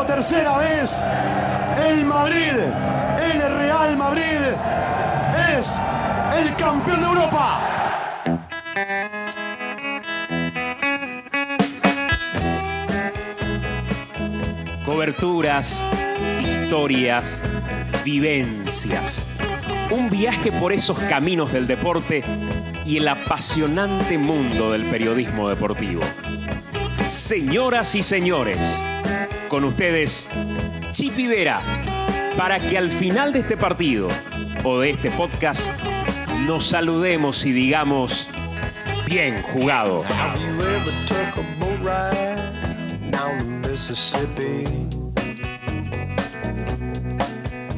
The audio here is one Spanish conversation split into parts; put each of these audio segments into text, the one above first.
por décimo tercera vez, el Madrid, el Real Madrid, es el campeón de Europa. Coberturas, historias, vivencias. Un viaje por esos caminos del deporte y el apasionante mundo del periodismo deportivo. Señoras y señores, con ustedes, Chipi Vera, para que al final de este partido o de este podcast nos saludemos y digamos, bien jugado.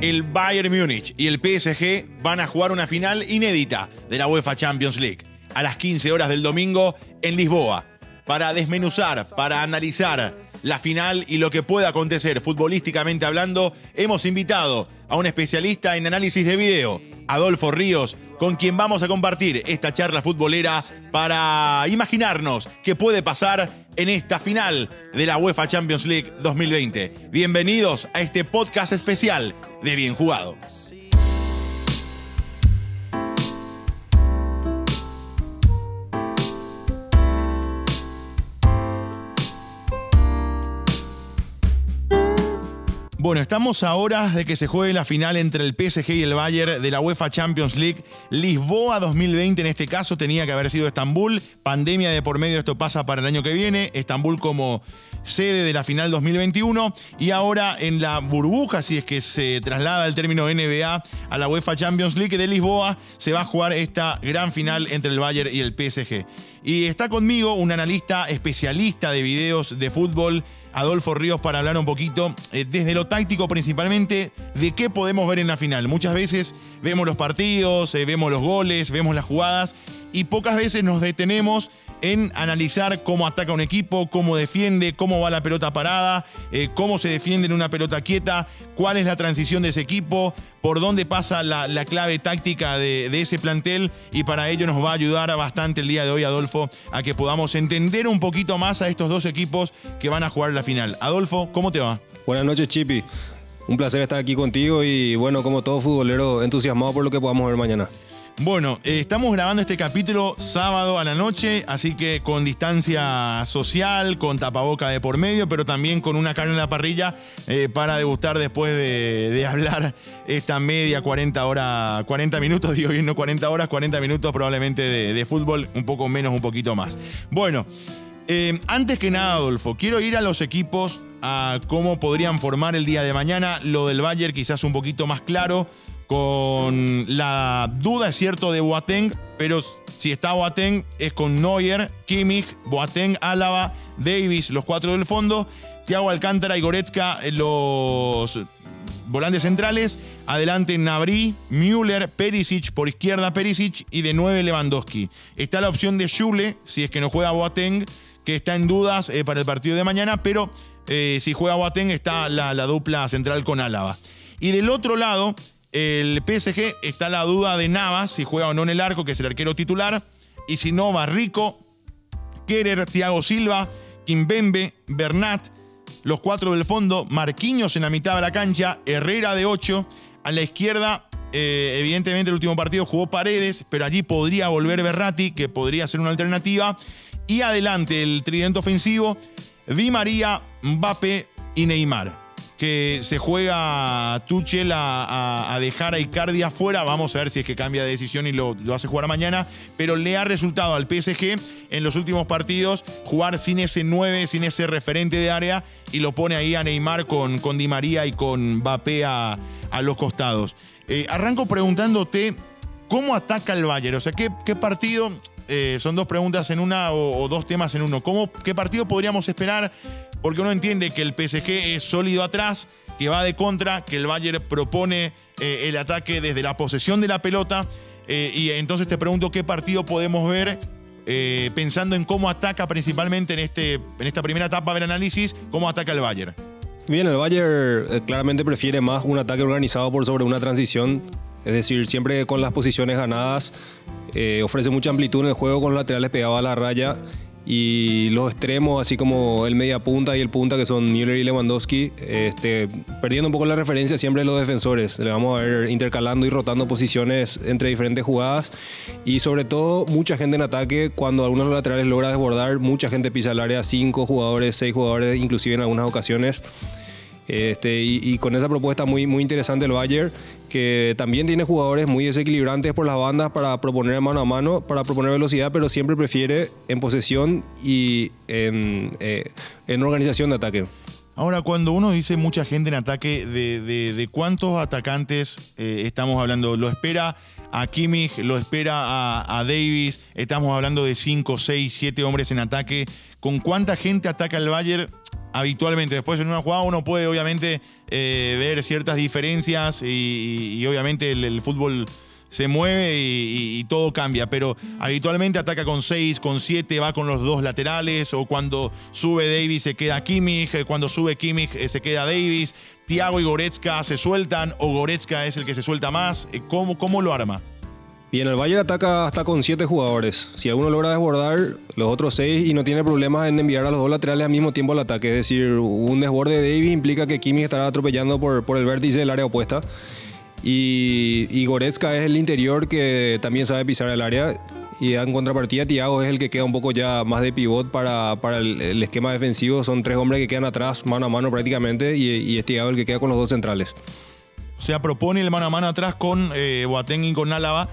El Bayern Múnich y el PSG van a jugar una final inédita de la UEFA Champions League a las 15 horas del domingo en Lisboa. Para desmenuzar, para analizar la final y lo que pueda acontecer futbolísticamente hablando, hemos invitado a un especialista en análisis de video, Adolfo Ríos, con quien vamos a compartir esta charla futbolera para imaginarnos qué puede pasar en esta final de la UEFA Champions League 2020. Bienvenidos a este podcast especial de Bien Jugado. Bueno, estamos a horas de que se juegue la final entre el PSG y el Bayern de la UEFA Champions League. Lisboa 2020 en este caso tenía que haber sido Estambul. Pandemia de por medio, esto pasa para el año que viene. Estambul como sede de la final 2021. Y ahora en la burbuja, si es que se traslada el término NBA a la UEFA Champions League de Lisboa, se va a jugar esta gran final entre el Bayern y el PSG. Y está conmigo un analista especialista de videos de fútbol. Adolfo Ríos para hablar un poquito eh, desde lo táctico principalmente de qué podemos ver en la final. Muchas veces vemos los partidos, eh, vemos los goles, vemos las jugadas y pocas veces nos detenemos en analizar cómo ataca un equipo, cómo defiende, cómo va la pelota parada, eh, cómo se defiende en una pelota quieta, cuál es la transición de ese equipo, por dónde pasa la, la clave táctica de, de ese plantel y para ello nos va a ayudar bastante el día de hoy, Adolfo, a que podamos entender un poquito más a estos dos equipos que van a jugar la final. Adolfo, ¿cómo te va? Buenas noches, Chipi. Un placer estar aquí contigo y bueno, como todo futbolero, entusiasmado por lo que podamos ver mañana. Bueno, eh, estamos grabando este capítulo sábado a la noche, así que con distancia social, con tapaboca de por medio, pero también con una carne en la parrilla eh, para degustar después de, hablar esta media 40 horas, 40 minutos, digo bien, no 40 horas, 40 minutos probablemente de, de fútbol, un poco menos, un poquito más. Bueno, eh, antes que nada, Adolfo, quiero ir a los equipos, a cómo podrían formar el día de mañana. Lo del Bayern quizás un poquito más claro, con la duda, es cierto, de Boateng, pero si está Boateng es con Neuer, Kimmich, Boateng, Álava, Davis, los cuatro del fondo, Thiago Alcántara y Goretzka, eh, los volantes centrales, adelante Nabri, Müller, Perisic, por izquierda Perisic y de 9 Lewandowski. Está la opción de Schule, si es que no juega Boateng, que está en dudas eh, para el partido de mañana, pero eh, si juega Boateng está la, la dupla central con Álava. Y del otro lado, el PSG está la duda de Navas, si juega o no en el arco, que es el arquero titular. Y si no, Barrico, Kerer, Thiago Silva, Kimbembe, Bernat, los cuatro del fondo, Marquinhos en la mitad de la cancha, Herrera de 8. A la izquierda, eh, evidentemente el último partido jugó Paredes, pero allí podría volver Berrati, que podría ser una alternativa. Y adelante el tridente ofensivo, Di María, Mbappé y Neymar que se juega Tuchel a, dejar a Icardi afuera. Vamos a ver si es que cambia de decisión y lo, lo, hace jugar mañana. Pero le ha resultado al PSG en los últimos partidos jugar sin ese 9, sin ese referente de área y lo pone ahí a Neymar con, con Di María y con Mbappé a, a los costados. Eh, arranco preguntándote cómo ataca el Bayern. O sea, ¿qué, qué partido? Eh, son dos preguntas en una o, dos temas en uno. ¿Cómo, ¿Qué partido podríamos esperar? porque uno entiende que el PSG es sólido atrás, que va de contra, que el Bayern propone eh, el ataque desde la posesión de la pelota. Eh, y entonces te pregunto qué partido podemos ver pensando en cómo ataca principalmente en, este, en esta primera etapa del análisis, cómo ataca el Bayern. Bien, el Bayern claramente prefiere más un ataque organizado por sobre una transición, es decir, siempre con las posiciones ganadas, ofrece mucha amplitud en el juego con los laterales pegados a la raya Y los extremos, así como el media punta y el punta, que son Müller y Lewandowski, este, perdiendo un poco la referencia siempre los defensores. Le vamos a ver intercalando y rotando posiciones entre diferentes jugadas. Y sobre todo, mucha gente en ataque. Cuando algunos laterales logra desbordar, mucha gente pisa el área, cinco jugadores, seis jugadores, inclusive en algunas ocasiones. Este, y, y con esa propuesta muy, muy interesante el Bayern, que también tiene jugadores muy desequilibrantes por las bandas para proponer mano a mano, para proponer velocidad, pero siempre prefiere en posesión y en, eh, en organización de ataque. Ahora, cuando uno dice mucha gente en ataque, ¿de, cuántos atacantes eh, estamos hablando? ¿Lo espera a Kimmich? ¿Lo espera a, Davis? Estamos hablando de 5, 6, 7 hombres en ataque. ¿Con cuánta gente ataca el Bayern habitualmente? Después en una jugada uno puede obviamente eh, ver ciertas diferencias y, obviamente el fútbol se mueve y, todo cambia, pero habitualmente ataca con 6, con 7, va con los dos laterales, o cuando sube Davis se queda Kimmich, eh, cuando sube Kimmich eh, se queda Davis, Thiago y Goretzka se sueltan, o Goretzka es el que se suelta más, Eh, ¿cómo, cómo lo arma? Bien, el Bayern ataca hasta con siete jugadores. Si alguno logra desbordar, los otros seis y no tiene problemas en enviar a los dos laterales al mismo tiempo al ataque. Es decir, un desborde de Davis implica que Kimmich estará atropellando por, por el vértice del área opuesta. Y, y Goretzka es el interior que también sabe pisar el área. Y en contrapartida, Thiago es el que queda un poco ya más de pivot para, el, esquema defensivo. Son tres hombres que quedan atrás, mano a mano prácticamente, y, y es Thiago el que queda con los dos centrales. O sea, propone el mano a mano atrás con eh, y con Álava,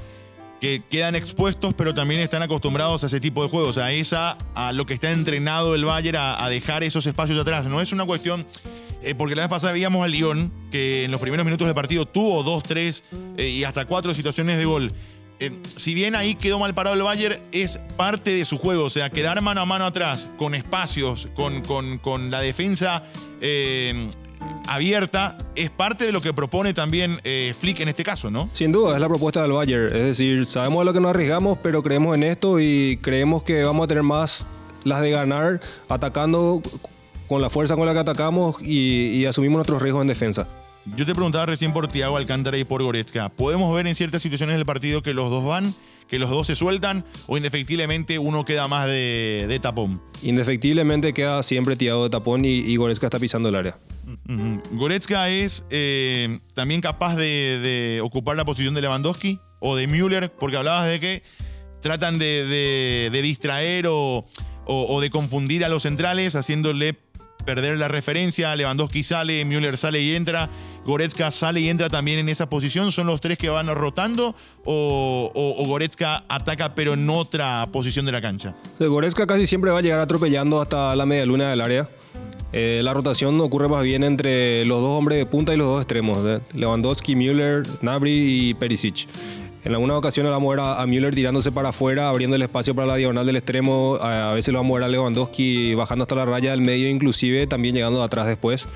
que quedan expuestos, pero también están acostumbrados a ese tipo de juegos, a esa, a lo que está entrenado el Bayern, a dejar esos espacios atrás. No es una cuestión, eh, porque la vez pasada veíamos al Lyon, que en los primeros minutos del partido tuvo dos, tres eh, y hasta cuatro situaciones de gol. Eh, si bien ahí quedó mal parado el Bayern, es parte de su juego. O sea, quedar mano a mano atrás, con espacios, con, con- con la defensa abierta, es parte de lo que propone también Flick en este caso, ¿no? Sin duda, es la propuesta del Bayern. Es decir, sabemos a lo que nos arriesgamos, pero creemos en esto y creemos que vamos a tener más las de ganar atacando con la fuerza con la que atacamos y, y asumimos nuestros riesgos en defensa. Yo te preguntaba recién por Thiago Alcántara y por Goretzka. ¿Podemos ver en ciertas situaciones del partido que los dos van, que los dos se sueltan o indefectiblemente uno queda más de, de tapón? Indefectiblemente queda siempre Thiago de tapón y, y Goretzka está pisando el área. Goretzka es eh, también capaz de, de ocupar la posición de Lewandowski o de Müller, porque hablabas de que tratan de, de- de distraer o, o- o de confundir a los centrales, haciéndole perder la referencia. Lewandowski sale, Müller sale y entra, Goretzka sale y entra también en esa posición. ¿Son los tres que van rotando o, Goretzka ataca pero en otra posición de la cancha? Sea, Goretzka casi siempre va a llegar atropellando hasta la media luna del área. Eh, la rotación ocurre más bien entre los dos hombres de punta y los dos extremos. Lewandowski, Müller, Nabri y Perisic. En algunas ocasiones vamos a ver a, Müller tirándose para afuera, abriendo el espacio para la diagonal del extremo. A, veces lo vamos a ver a Lewandowski bajando hasta la raya del medio, inclusive también llegando de atrás después.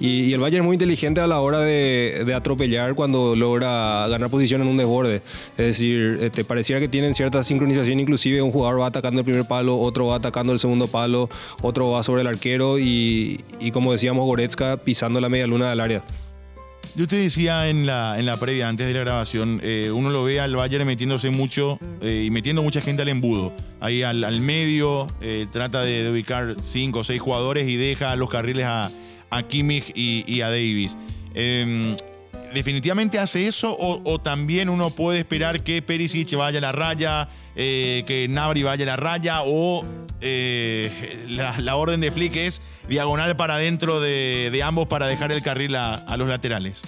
Y, el Bayern es muy inteligente a la hora de, atropellar cuando logra ganar posición en un desborde. Es decir, eh, te pareciera que tienen cierta sincronización, inclusive un jugador va atacando el primer palo, otro va atacando el segundo palo, otro va sobre el arquero y, y como decíamos, Goretzka pisando la media luna del área. Yo te decía en la, en la previa, antes de la grabación, eh, uno lo ve al Bayern metiéndose mucho eh, y metiendo mucha gente al embudo. Ahí al, medio, eh, trata de, ubicar cinco o seis jugadores y deja los carriles a, a Kimmich y, y a Davis. ¿Definitivamente hace eso o, también uno puede esperar que Perisic vaya a la raya, eh, que Nabri vaya a la raya o eh, la, orden de Flick es diagonal para adentro de, ambos para dejar el carril a, a los laterales?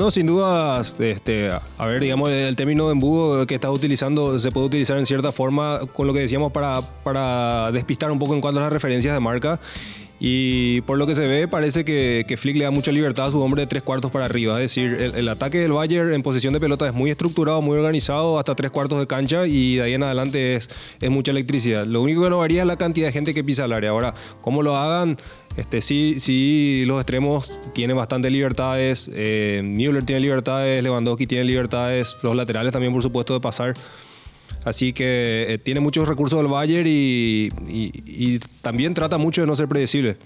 No, sin duda, este, a ver, digamos, el término de embudo que estás utilizando se puede utilizar en cierta forma con lo que decíamos para, para despistar un poco en cuanto a las referencias de marca. Y por lo que se ve, parece que, Flick le da mucha libertad a su hombre de tres cuartos para arriba. Es decir, el, ataque del Bayern en posición de pelota es muy estructurado, muy organizado, hasta tres cuartos de cancha y de ahí en adelante es, mucha electricidad. Lo único que no varía es la cantidad de gente que pisa el área. Ahora, cómo lo hagan, este, sí, sí, los extremos tienen bastantes libertades. Eh, Müller tiene libertades, Lewandowski tiene libertades, los laterales también, por supuesto, de pasar. Así que eh, tiene muchos recursos del Bayern y, y- y también trata mucho de no ser predecible.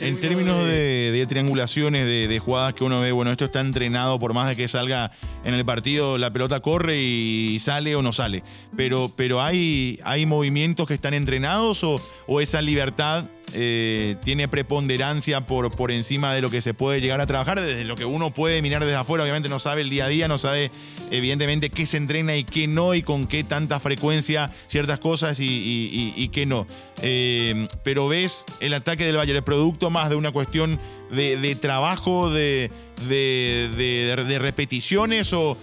En términos de, de triangulaciones, de, de jugadas que uno ve, bueno, esto está entrenado por más de que salga en el partido, la pelota corre y sale o no sale. Pero, pero hay, hay movimientos que están entrenados o, o esa libertad eh, tiene preponderancia por, por encima de lo que se puede llegar a trabajar, desde lo que uno puede mirar desde afuera, obviamente no sabe el día a día, no sabe evidentemente qué se entrena y qué no y con qué tanta frecuencia ciertas cosas y, qué no. Eh, pero ves el ataque del Bayern, el producto más de una cuestión de, trabajo, de, de- repeticiones o,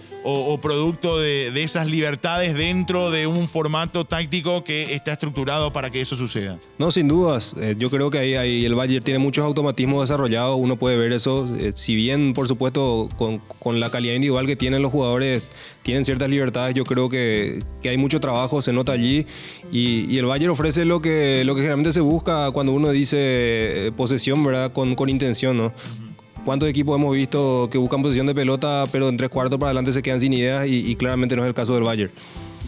producto de, de esas libertades dentro de un formato táctico que está estructurado para que eso suceda. No, sin dudas. Eh, yo creo que ahí, ahí el Bayern tiene muchos automatismos desarrollados. Uno puede ver eso. Eh, si bien, por supuesto, con, con la calidad individual que tienen los jugadores, tienen ciertas libertades, yo creo que, que hay mucho trabajo, se nota allí. Y, y el Bayern ofrece lo que, lo que generalmente se busca cuando uno dice eh, posesión, ¿verdad? Con, con intención, ¿no? ¿Cuántos equipos hemos visto que buscan posición de pelota, pero en tres cuartos para adelante se quedan sin ideas? Y, y claramente no es el caso del Bayern.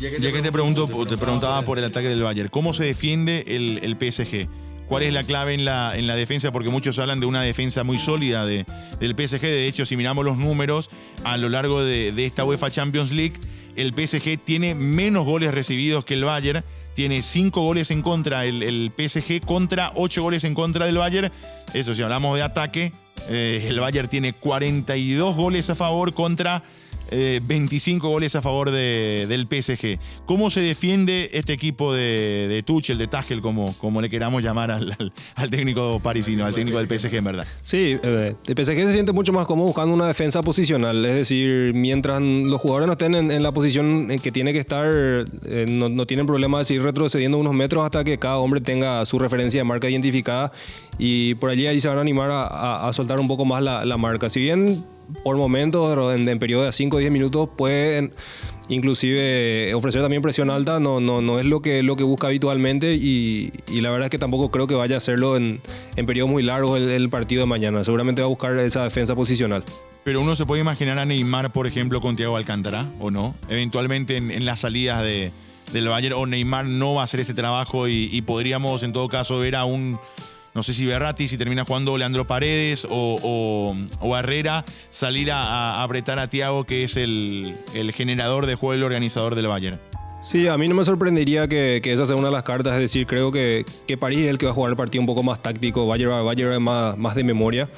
Ya que te pregunto, te preguntaba por el ataque del Bayern, ¿cómo se defiende el, el PSG? ¿Cuál es la clave en la, en la defensa? Porque muchos hablan de una defensa muy sólida de- del PSG. De hecho, si miramos los números a lo largo de, de esta UEFA Champions League, el PSG tiene menos goles recibidos que el Bayern. Tiene cinco goles en contra el, el PSG contra ocho goles en contra del Bayern. Eso, si hablamos de ataque, eh, el Bayern tiene 42 goles a favor contra eh, 25 goles a favor de- del PSG. ¿Cómo se defiende este equipo de, Tuchel, de Tuchel, como, como le queramos llamar al, al- técnico parisino, al técnico del PSG, en verdad? Sí, eh, el PSG se siente mucho más cómodo buscando una defensa posicional. Es decir, mientras los jugadores no estén en, en la posición en que tiene que estar, eh, no, no tienen problema de seguir retrocediendo unos metros hasta que cada hombre tenga su referencia de marca identificada y por allí ahí se van a animar a, a- a soltar un poco más la, la marca. Si bien por momentos, en, en periodo de 5 o 10 minutos, pueden inclusive ofrecer también presión alta, no, no, no es lo que, lo que busca habitualmente y, la verdad es que tampoco creo que vaya a hacerlo en, periodos muy largos el, partido de mañana. Seguramente va a buscar esa defensa posicional. Pero uno se puede imaginar a Neymar, por ejemplo, con Thiago Alcántara, ¿o no? Eventualmente en, en las salidas de, del Bayern, o Neymar no va a hacer ese trabajo y, y podríamos en todo caso ver a un, no sé si Berratti, si termina jugando Leandro Paredes o, o, o Herrera, salir a, a apretar a Thiago, que es el, el generador de juego, el organizador del Bayern. Sí, a mí no me sorprendería que, que esa sea una de las cartas, es decir, creo que, que París es el que va a jugar el partido un poco más táctico, Bayern, Bayern es más, más de memoria.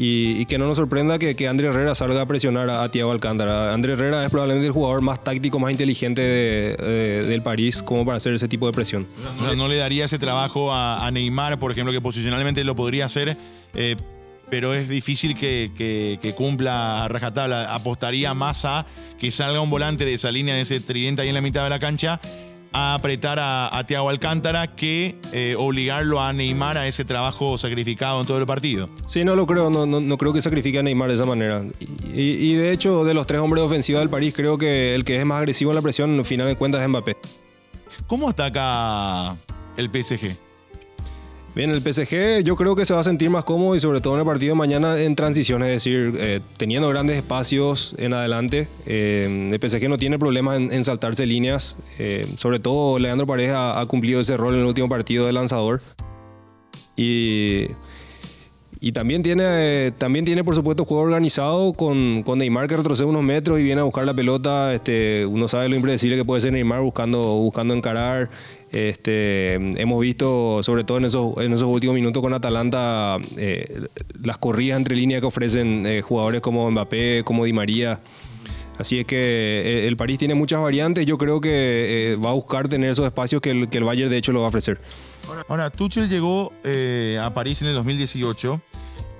Y, que no nos sorprenda que, que André Herrera salga a presionar a, a Thiago Alcántara. André Herrera es probablemente el jugador más táctico, más inteligente de- eh, del París como para hacer ese tipo de presión. No, no le daría ese trabajo a, a Neymar, por ejemplo, que posicionalmente lo podría hacer, eh, pero es difícil que, que- que cumpla a rajatabla. Apostaría más a que salga un volante de esa línea, de ese tridente ahí en la mitad de la cancha, a apretar a, a Thiago Alcántara que eh, obligarlo a Neymar a ese trabajo sacrificado en todo el partido. Sí, no lo creo, no, no, no creo que sacrifique a Neymar de esa manera. Y, y de hecho, de los tres hombres ofensivos del París, creo que el que es más agresivo en la presión, al final de cuentas, es Mbappé. ¿Cómo ataca el PSG? Bien, el PSG yo creo que se va a sentir más cómodo y sobre todo en el partido de mañana en transición, es decir, eh, teniendo grandes espacios en adelante. Eh, el PSG no tiene problemas en, saltarse líneas. Eh, sobre todo Leandro Paredes ha, ha cumplido ese rol en el último partido de lanzador. Y, y también tiene, también tiene, por supuesto, juego organizado con, con Neymar que retrocede unos metros y viene a buscar la pelota. Este, uno sabe lo impredecible que puede ser Neymar buscando, buscando encarar. Este, hemos visto, sobre todo en esos, en esos últimos minutos con Atalanta, eh, las corridas entre líneas que ofrecen eh, jugadores como Mbappé, como Di María. Así es que eh, el París tiene muchas variantes. Yo creo que va a buscar tener esos espacios que el, que el Bayern de hecho lo va a ofrecer. Ahora, Tuchel llegó eh, a París en el 2018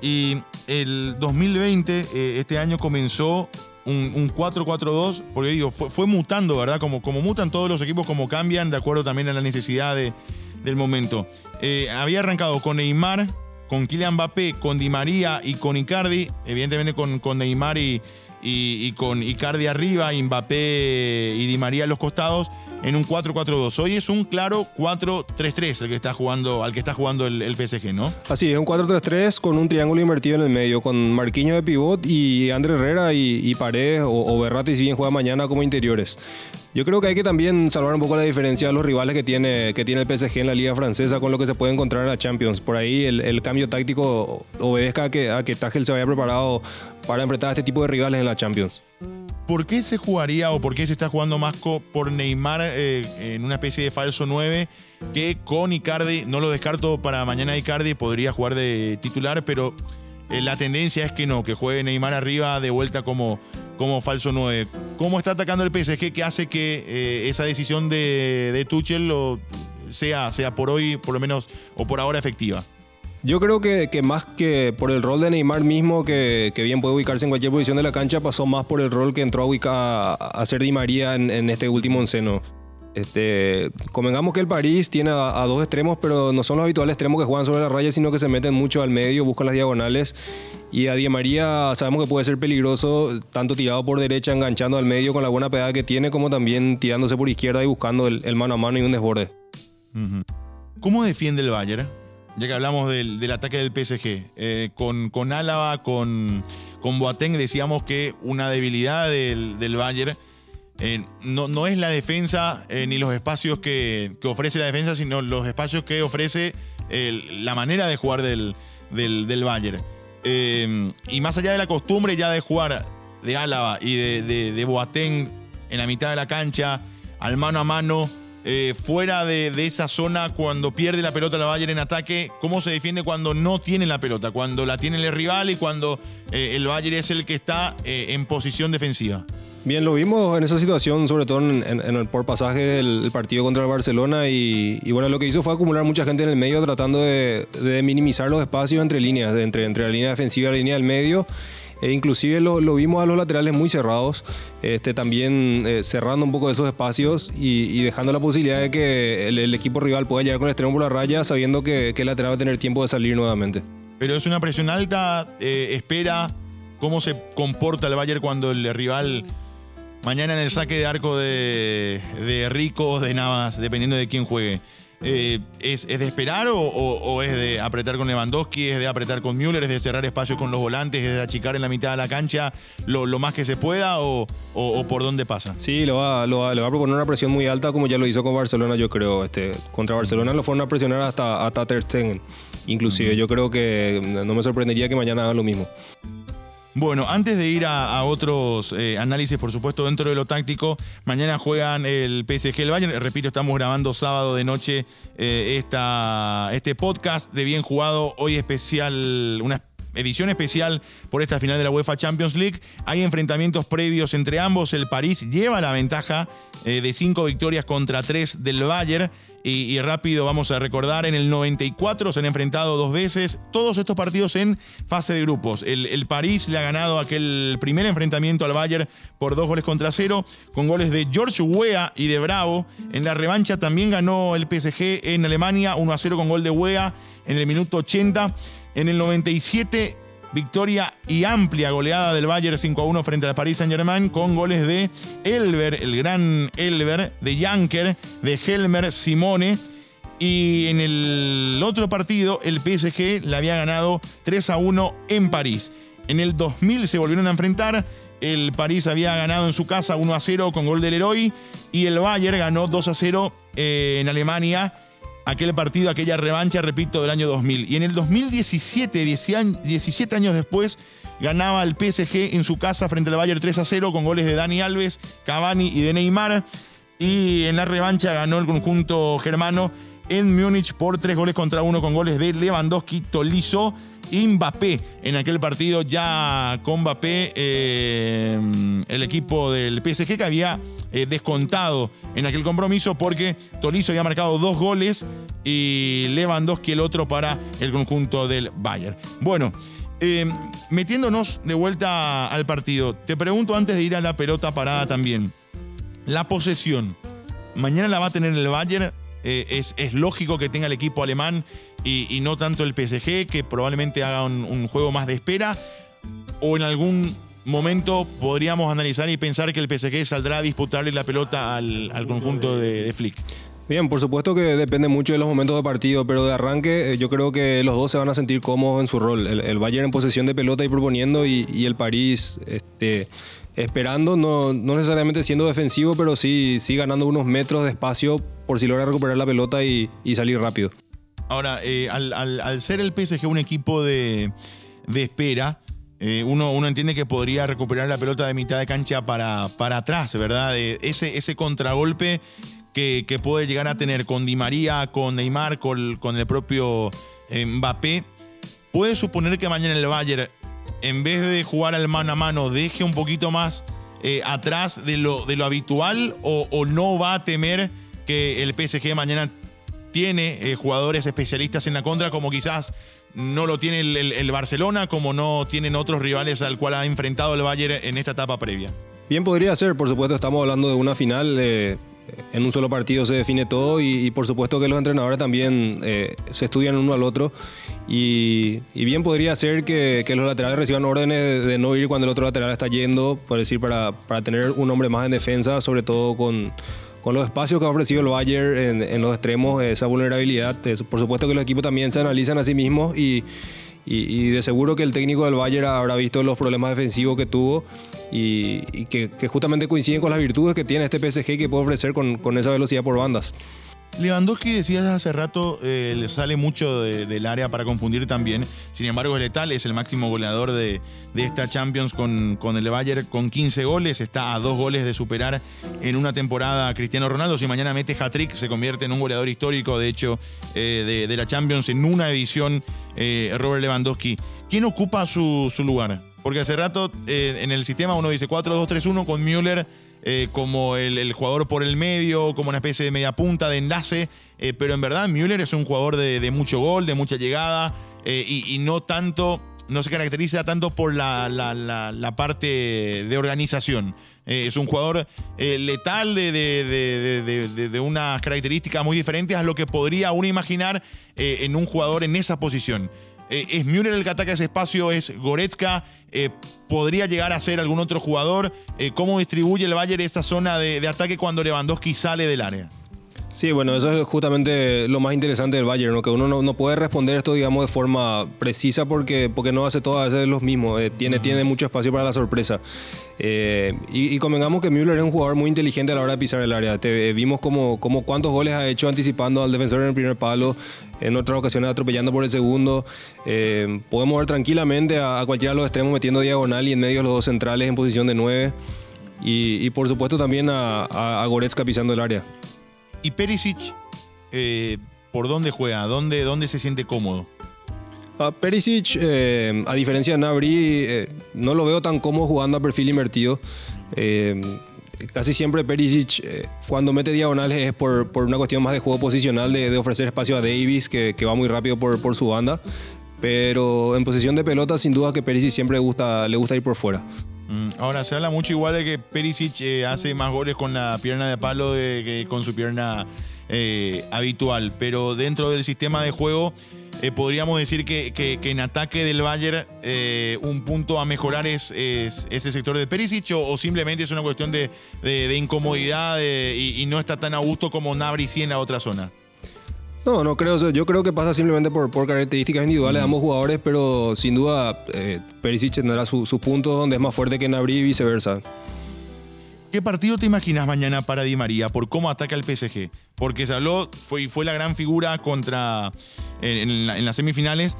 y el 2020, eh, este año comenzó un, un 4-4-2, porque fue, mutando, ¿verdad? Como, como mutan todos los equipos, como cambian, de acuerdo también a la necesidad de- del momento. Eh, había arrancado con Neymar, con Kylian Mbappé, con Di María y con Icardi, evidentemente con, con Neymar y, y- con Icardi arriba, Mbappé y Di María a los costados, en un 4-4-2. Hoy es un claro 4-3-3 el que está jugando, al que está jugando el, el PSG, ¿no? Así es, un 4-3-3 con un triángulo invertido en el medio, con Marquinhos de pivot y André Herrera y, y Paredes o, o Berratti si bien juega mañana como interiores. Yo creo que hay que también salvar un poco la diferencia de los rivales que tiene, que tiene el PSG en la liga francesa con lo que se puede encontrar en la Champions. Por ahí el, cambio táctico obedezca a que, a que se vaya preparado para enfrentar a este tipo de rivales en la Champions. ¿Por qué se jugaría o por qué se está jugando más por Neymar eh, en una especie de falso 9 que con Icardi, no lo descarto para mañana Icardi, podría jugar de titular, pero eh, la tendencia es que no, que juegue Neymar arriba de vuelta como, como falso 9. ¿Cómo está atacando el PSG que hace que eh, esa decisión de, Tuchel sea, sea por hoy, por lo menos, o por ahora efectiva? Yo creo que, que más que por el rol de Neymar mismo, que, que bien puede ubicarse en cualquier posición de la cancha, pasó más por el rol que entró a, ubicar, a hacer Di María en, en este último onceno. Este, convengamos que el París tiene a, a dos extremos, pero no son los habituales extremos que juegan sobre la raya, sino que se meten mucho al medio, buscan las diagonales. Y a Di María sabemos que puede ser peligroso, tanto tirado por derecha, enganchando al medio con la buena pegada que tiene, como también tirándose por izquierda y buscando el, el mano a mano y un desborde. ¿Cómo defiende el Bayern? Ya que hablamos del, ataque del PSG. Eh, con, con Álava, con, con Boateng, decíamos que una debilidad del, del Bayern eh, no, es la defensa eh, ni los espacios que, ofrece la defensa, sino los espacios que ofrece la manera de jugar del, del, Bayern. Y más allá de la costumbre ya de jugar de Álava y de, de, de Boateng en la mitad de la cancha, al mano a mano, eh, fuera de, esa zona cuando pierde la pelota el Bayern en ataque, cómo se defiende cuando no tiene la pelota, cuando la tiene el rival y cuando eh, el Bayern es el que está eh, en posición defensiva. Bien, lo vimos en esa situación, sobre todo en, el por pasaje del el partido contra el Barcelona y, bueno, lo que hizo fue acumular mucha gente en el medio tratando de, minimizar los espacios entre líneas, entre, entre la línea defensiva y la línea del medio. E inclusive lo, vimos a los laterales muy cerrados, este, también eh, cerrando un poco esos espacios y, dejando la posibilidad de que el, equipo rival pueda llegar con el extremo por la raya sabiendo que, el lateral va a tener tiempo de salir nuevamente. Pero es una presión alta, eh, espera cómo se comporta el Bayern cuando el rival mañana en el saque de arco de, de Rico o de Navas, dependiendo de quién juegue. Eh, ¿es, es de esperar o, o- o es de apretar con Lewandowski, es de apretar con Müller, es de cerrar espacios con los volantes, es de achicar en la mitad de la cancha lo, lo más que se pueda o, o- o por dónde pasa? Sí, lo va, lo va- le va a proponer una presión muy alta como ya lo hizo con Barcelona, yo creo. Este, contra Barcelona lo fueron a presionar hasta, hasta Ter Stegen. Inclusive yo creo que no me sorprendería que mañana hagan lo mismo. Bueno, antes de ir a, otros eh, análisis, por supuesto, dentro de lo táctico, mañana juegan el PSG el Bayern. Repito, estamos grabando sábado de noche eh, esta, este podcast de Bien Jugado, hoy especial, una edición especial por esta final de la UEFA Champions League. Hay enfrentamientos previos entre ambos. El París lleva la ventaja eh, de cinco victorias contra tres del Bayern. Y, rápido vamos a recordar, en el 94 se han enfrentado dos veces, todos estos partidos en fase de grupos. El, el París le ha ganado aquel primer enfrentamiento al Bayern por dos goles contra cero, con goles de George Weah y de Bravo. En la revancha también ganó el PSG en Alemania 1 a 0 con gol de Weah en el minuto 80. En el 97 Victoria y amplia goleada del Bayern 5 a 1 frente al Paris Saint-Germain con goles de Elber, el gran Elber, de Janker, de Helmer, Simone. Y en el otro partido, el PSG le había ganado 3 a 1 en París. En el 2000 se volvieron a enfrentar. El París había ganado en su casa 1 a 0 con gol del Leroy. Y el Bayern ganó 2 a 0 eh, en Alemania aquel partido, aquella revancha, repito, del año 2000. Y en el 2017, 17 años después, ganaba el PSG en su casa frente al Bayern 3 a 0 con goles de Dani Alves, Cavani y de Neymar. Y en la revancha ganó el conjunto germano en Múnich por tres goles contra uno con goles de Lewandowski, Tolizo Mbappé. En aquel partido ya con Mbappé, eh, el equipo del PSG que había eh, descontado en aquel compromiso porque Tolizo había marcado dos goles y Lewandowski el otro para el conjunto del Bayern. Bueno, eh, metiéndonos de vuelta al partido, te pregunto antes de ir a la pelota parada también, la posesión, mañana la va a tener el Bayern. Es lógico que tenga el equipo alemán y, no tanto el PSG, que probablemente haga un, juego más de espera, o en algún momento podríamos analizar y pensar que el PSG saldrá a disputarle la pelota al, conjunto de, de Flick? Bien, por supuesto que depende mucho de los momentos de partido, pero de arranque eh, yo creo que los dos se van a sentir cómodos en su rol. El, Bayern en posesión de pelota y proponiendo y, el París este, esperando, no, necesariamente siendo defensivo, pero sí, ganando unos metros de espacio por si logra recuperar la pelota y salir rápido. Ahora, eh, al, ser el PSG un equipo de, de espera, eh, uno, entiende que podría recuperar la pelota de mitad de cancha para, para atrás, ¿verdad? Eh, ese, ese contragolpe que, puede llegar a tener con Di María, con Neymar, con, el propio Mbappé. Puede suponer que mañana el Bayern, en vez de jugar al mano a mano, deje un poquito más eh, atrás de lo, de lo habitual o, o, no va a temer que el PSG mañana tiene eh, jugadores especialistas en la contra, como quizás no lo tiene el, el, el, Barcelona, como no tienen otros rivales al cual ha enfrentado el Bayern en esta etapa previa. Bien podría ser, por supuesto estamos hablando de una final. Eh, en un solo partido se define todo y, por supuesto que los entrenadores también eh, se estudian uno al otro y, bien podría ser que, que, los laterales reciban órdenes de, de, no ir cuando el otro lateral está yendo, por decir, para, para tener un hombre más en defensa, sobre todo con, con los espacios que ha ofrecido el Bayern en, en los extremos, esa vulnerabilidad. Por supuesto que los equipos también se analizan a sí mismos y, y, y, de seguro que el técnico del Bayern habrá visto los problemas defensivos que tuvo y, y que, que, justamente coinciden con las virtudes que tiene este PSG que puede ofrecer con, con esa velocidad por bandas. Lewandowski decías hace rato, eh, le sale mucho de, del área para confundir también. Sin embargo, es letal, es el máximo goleador de, de esta Champions con, con, el Bayern con 15 goles. Está a dos goles de superar en una temporada a Cristiano Ronaldo. Si mañana mete hat-trick, se convierte en un goleador histórico, de hecho, eh, de, de, la Champions en una edición, eh, Robert Lewandowski. ¿Quién ocupa su, su lugar? Porque hace rato en el sistema uno dice 4-2-3-1 con Müller eh, como el, jugador por el medio, como una especie de media punta, de enlace, eh, pero en verdad Müller es un jugador de, mucho gol, de mucha llegada eh, y, no tanto, no se caracteriza tanto por la, parte de organización. Es un jugador letal de, unas características muy diferentes a lo que podría uno imaginar en un jugador en esa posición. Eh, es Müller el que ataca ese espacio, es Goretzka, eh, podría llegar a ser algún otro jugador. Eh, ¿Cómo distribuye el Bayern esa zona de, de, ataque cuando Lewandowski sale del área? Sí, bueno, eso es justamente lo más interesante del Bayern, ¿no? que uno no, no, puede responder esto, digamos, de forma precisa porque, porque no hace todo a veces los mismos, eh, tiene, uh -huh. tiene mucho espacio para la sorpresa. Eh, y, y, convengamos que Müller es un jugador muy inteligente a la hora de pisar el área. Te, eh, vimos como, como cuántos goles ha hecho anticipando al defensor en el primer palo, en otras ocasiones atropellando por el segundo. Eh, podemos ver tranquilamente a, a, cualquiera de los extremos metiendo diagonal y en medio los dos centrales en posición de 9. Y, y por supuesto también a, a, a Goretzka pisando el área. ¿Y Perisic eh, por dónde juega? ¿Dónde, dónde se siente cómodo? A Perisic, eh, a diferencia de Nabri, eh, no lo veo tan cómodo jugando a perfil invertido. Casi siempre Perisic, cuando mete diagonales, es por, por, una cuestión más de juego posicional, de, ofrecer espacio a Davis, que, que, va muy rápido por, por su banda. Pero en posición de pelota, sin duda que Perisic siempre gusta, le gusta ir por fuera. Mm, ahora, se habla mucho igual de que Perisic eh, hace más goles con la pierna de palo que con su pierna eh, habitual, pero dentro del sistema de juego eh, podríamos decir que, en ataque del Bayern un punto a mejorar es, es, ese sector de Perisic o, simplemente es una cuestión de, incomodidad y, y, no está tan a gusto como Nabri sí en la otra zona. No, no creo. Yo creo que pasa simplemente por, por características individuales de ambos jugadores, pero sin duda eh, Perisic tendrá sus su puntos donde es más fuerte que Nabri y viceversa. ¿Qué partido te imaginas mañana para Di María por cómo ataca el PSG? Porque se habló, fue, fue la gran figura contra en, en, la, en las semifinales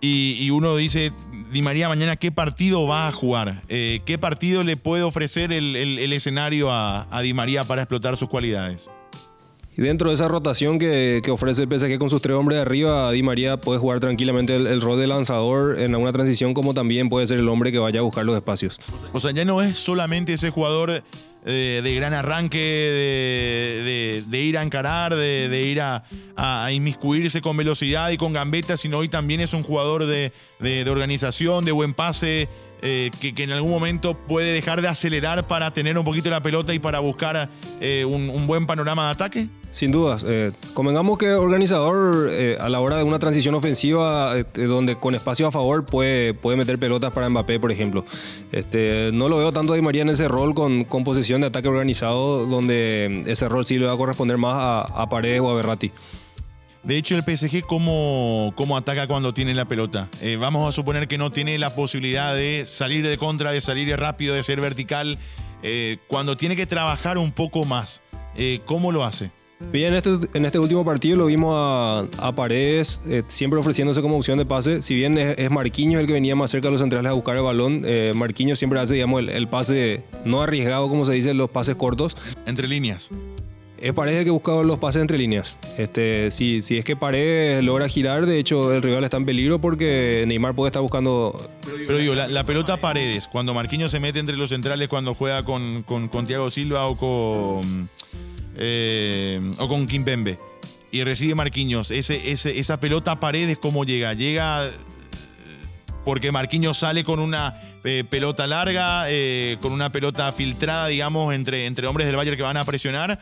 y, y, uno dice, Di María mañana, ¿qué partido va a jugar? Eh, ¿Qué partido le puede ofrecer el, el, el escenario a, a Di María para explotar sus cualidades? Y dentro de esa rotación que, ofrece el PSG con sus tres hombres de arriba, Di María puede jugar tranquilamente el, rol de lanzador en alguna transición, como también puede ser el hombre que vaya a buscar los espacios. O sea, ya no es solamente ese jugador eh, de gran arranque, de, ir a encarar, de, ir a, inmiscuirse con velocidad y con gambeta, sino hoy también es un jugador de organización, de buen pase, eh, que, en algún momento puede dejar de acelerar para tener un poquito la pelota y para buscar eh, un, buen panorama de ataque? Sin dudas. Eh, convengamos que organizador eh, a la hora de una transición ofensiva este, donde con espacio a favor puede, puede meter pelotas para Mbappé, por ejemplo. Este, no lo veo tanto Di María en ese rol con, con posesión de ataque organizado donde ese rol sí le va a corresponder más a, a Paredes o a Berratti. De hecho, el PSG, ¿cómo, cómo ataca cuando tiene la pelota? Eh, vamos a suponer que no tiene la posibilidad de salir de contra, de salir rápido, de ser vertical. Eh, cuando tiene que trabajar un poco más, eh, ¿cómo lo hace? Bien, en este, en este último partido lo vimos a, a Paredes eh, siempre ofreciéndose como opción de pase. Si bien es, es Marquinhos el que venía más cerca de los centrales a buscar el balón, eh, Marquinhos siempre hace digamos, el, el pase no arriesgado, como se dice, los pases cortos. Entre líneas. Es Paredes que busca los pases entre líneas. Este, si, si es que Paredes logra girar, de hecho el rival está en peligro porque Neymar puede estar buscando... Pero digo, la, pelota paredes, cuando Marquinhos se mete entre los centrales, cuando juega con, con, con Silva o con, eh, o con Kimpembe, y recibe Marquinhos, ese, ese, esa pelota paredes, ¿cómo llega? Llega eh, porque Marquinhos sale con una eh, pelota larga, con una pelota filtrada, digamos, entre, entre hombres del Bayern que van a presionar,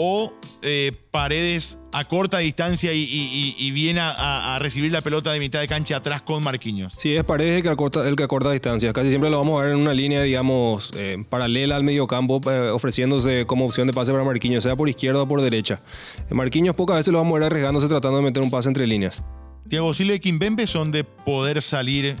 o eh, Paredes a corta distancia y, y- y- y viene a- a, a recibir la pelota de mitad de cancha atrás con Marquinhos. Sí, es Paredes el que acorta, el que acorta distancias. Casi siempre lo vamos a ver en una línea, digamos, eh, paralela al mediocampo, eh, ofreciéndose como opción de pase para Marquinhos, sea por izquierda o por derecha. Marquinhos pocas veces lo vamos a ver arriesgándose tratando de meter un pase entre líneas. Thiago Silva y Kimpembe son de poder salir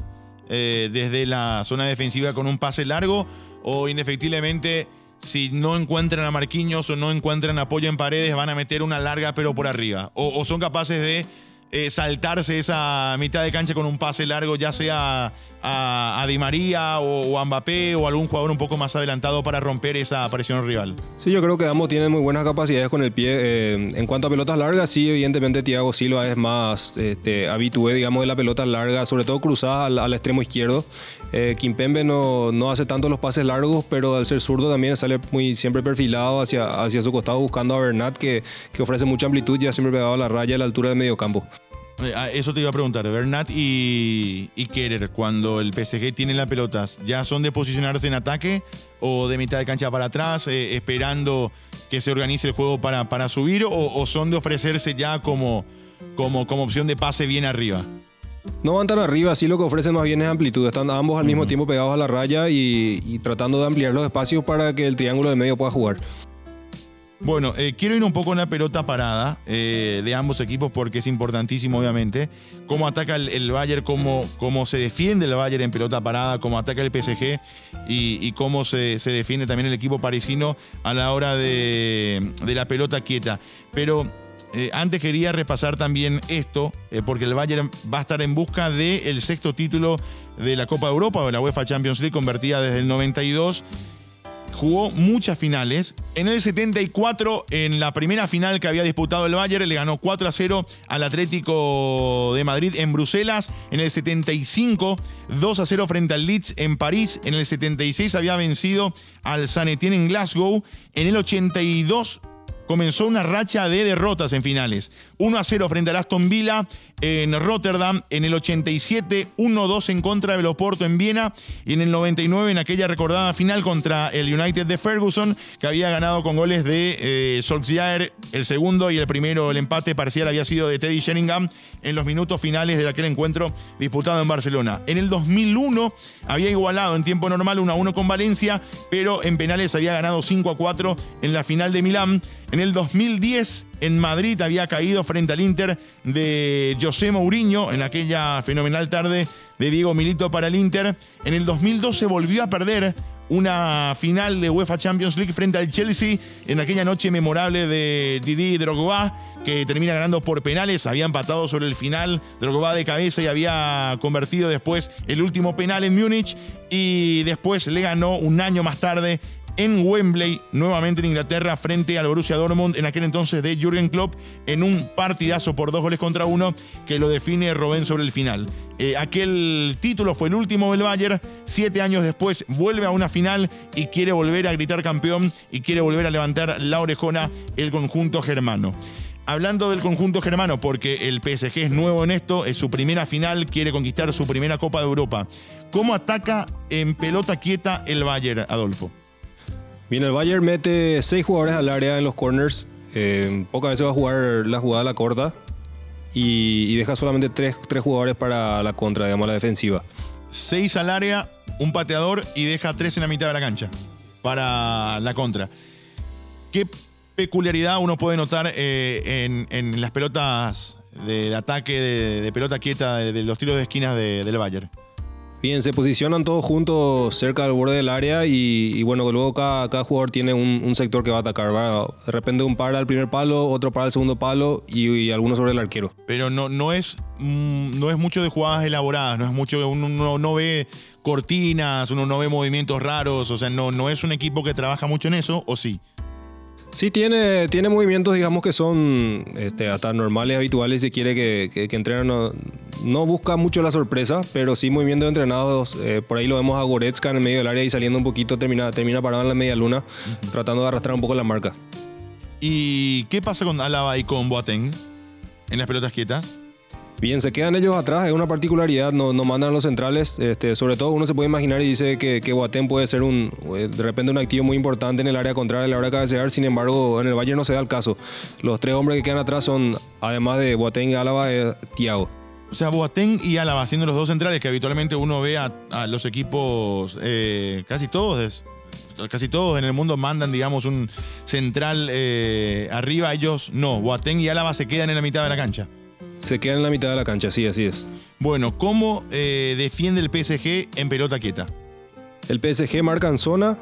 eh, desde la zona defensiva con un pase largo o indefectiblemente si no encuentran a Marquinhos o no encuentran apoyo en paredes van a meter una larga pero por arriba. O, o son capaces de eh, saltarse esa mitad de cancha con un pase largo ya sea a, Di María o, a Mbappé o algún jugador un poco más adelantado para romper esa presión rival. Sí, yo creo que ambos tienen muy buenas capacidades con el pie. Eh, en cuanto a pelotas largas, sí, evidentemente Thiago Silva es más este, habitué, digamos, de la pelota larga, sobre todo cruzada al, extremo izquierdo. Eh, Kimpembe no, no hace tanto los pases largos, pero al ser zurdo también sale muy siempre perfilado hacia, hacia su costado buscando a Bernat, que, que ofrece mucha amplitud, ya siempre pegado a la raya a la altura del medio campo. Ah, Eso te iba a preguntar, Bernat y, y Kerer, cuando el PSG tiene la pelota, ¿ya son de posicionarse en ataque o de mitad de cancha para atrás, eh, esperando que se organice el juego para, para subir o, o son de ofrecerse ya como, como, como opción de pase bien arriba? No van tan arriba, sí lo que ofrecen más bien es amplitud. Están ambos al mismo tiempo pegados a la raya y, y tratando de ampliar los espacios para que el triángulo de medio pueda jugar. Bueno, eh, quiero ir un poco en la pelota parada eh, de ambos equipos porque es importantísimo, obviamente. Cómo ataca el, el Bayern, cómo, cómo se defiende el Bayern en pelota parada, cómo ataca el PSG y, cómo se, se defiende también el equipo parisino a la hora de, de la pelota quieta. Pero eh, antes quería repasar también esto, porque el Bayern va a estar en busca del sexto título de la Copa de Europa o de la UEFA Champions League, convertida desde el 92 jugó muchas finales. En el 74, en la primera final que había disputado el Bayern, le ganó 4 a 0 al Atlético de Madrid en Bruselas. En el 75, 2 a 0 frente al Leeds en París. En el 76 había vencido al San Etienne en Glasgow. En el 82 comenzó una racha de derrotas en finales. 1 a 0 frente al Aston Villa en Rotterdam, en el 87 1-2 en contra de Oporto en Viena y en el 99 en aquella recordada final contra el United de Ferguson que había ganado con goles de eh, Solskjaer el segundo y el primero el empate parcial había sido de Teddy Sheringham en los minutos finales de aquel encuentro disputado en Barcelona. En el 2001 había igualado en tiempo normal 1 a 1 con Valencia, pero en penales había ganado 5 a 4 en la final de Milán. En el 2010 en Madrid había caído frente al Inter de José Mourinho en aquella fenomenal tarde de Diego Milito para el Inter. En el 2012 volvió a perder una final de UEFA Champions League frente al Chelsea en aquella noche memorable de Didi Drogba que termina ganando por penales, había empatado sobre el final, Drogba de cabeza y había convertido después el último penal en Múnich y después le ganó un año más tarde en Wembley, nuevamente en Inglaterra, frente al Borussia Dortmund, en aquel entonces de Jürgen Klopp, en un partidazo por dos goles contra uno que lo define Robben sobre el final. Eh, aquel título fue el último del Bayern, siete años después vuelve a una final y quiere volver a gritar campeón y quiere volver a levantar la orejona el conjunto germano. Hablando del conjunto germano, porque el PSG es nuevo en esto, es su primera final, quiere conquistar su primera Copa de Europa. ¿Cómo ataca en pelota quieta el Bayern, Adolfo? Bien, el Bayern mete seis jugadores al área en los corners. Eh, pocas veces va a jugar la jugada a la corta. Y, deja solamente tres, tres jugadores para la contra, digamos, la defensiva. Seis al área, un pateador y deja tres en la mitad de la cancha para la contra. ¿Qué peculiaridad uno puede notar eh, en, en las pelotas de, ataque, de, pelota quieta, de, de los tiros de esquinas de- del Bayern? Bien, se posicionan todos juntos cerca del borde del área y, bueno, luego cada, jugador tiene un, sector que va a atacar. ¿verdad? De repente un par al primer palo, otro para el segundo palo y, y algunos sobre el arquero. Pero no, no, es, mm, no es mucho de jugadas elaboradas, no es mucho, uno no, no ve cortinas, uno no ve movimientos raros, o sea, no, no es un equipo que trabaja mucho en eso, ¿o sí? Sí, tiene, tiene movimientos, digamos, que son este, hasta normales, habituales, si quiere que, que. No, no busca mucho la sorpresa, pero sí movimientos entrenados. eh, por ahí lo vemos a Goretzka en el medio del área y saliendo un poquito, termina, termina parado en la media luna, tratando de arrastrar un poco la marca. ¿Y qué pasa con Álava y con Boateng en las pelotas quietas? Bien, se quedan ellos atrás, es una particularidad, no, mandan los centrales. Este, sobre todo uno se puede imaginar y dice que, que Boateng puede ser un, eh, de repente un activo muy importante en el área contraria la hora de cabecear, sin embargo en el Bayern no se da el caso. Los tres hombres que quedan atrás son, además de Boateng y Álava, eh, Thiago. O sea, Boateng y Álava siendo los dos centrales que habitualmente uno ve a, los equipos, eh, casi todos, es- casi todos en el mundo mandan, digamos, un central eh, arriba. Ellos no, Boateng y Álava se quedan en la mitad de la cancha. Se quedan en la mitad de la cancha, sí, así es. Bueno, ¿cómo eh, defiende el PSG en pelota quieta? El PSG marca en zona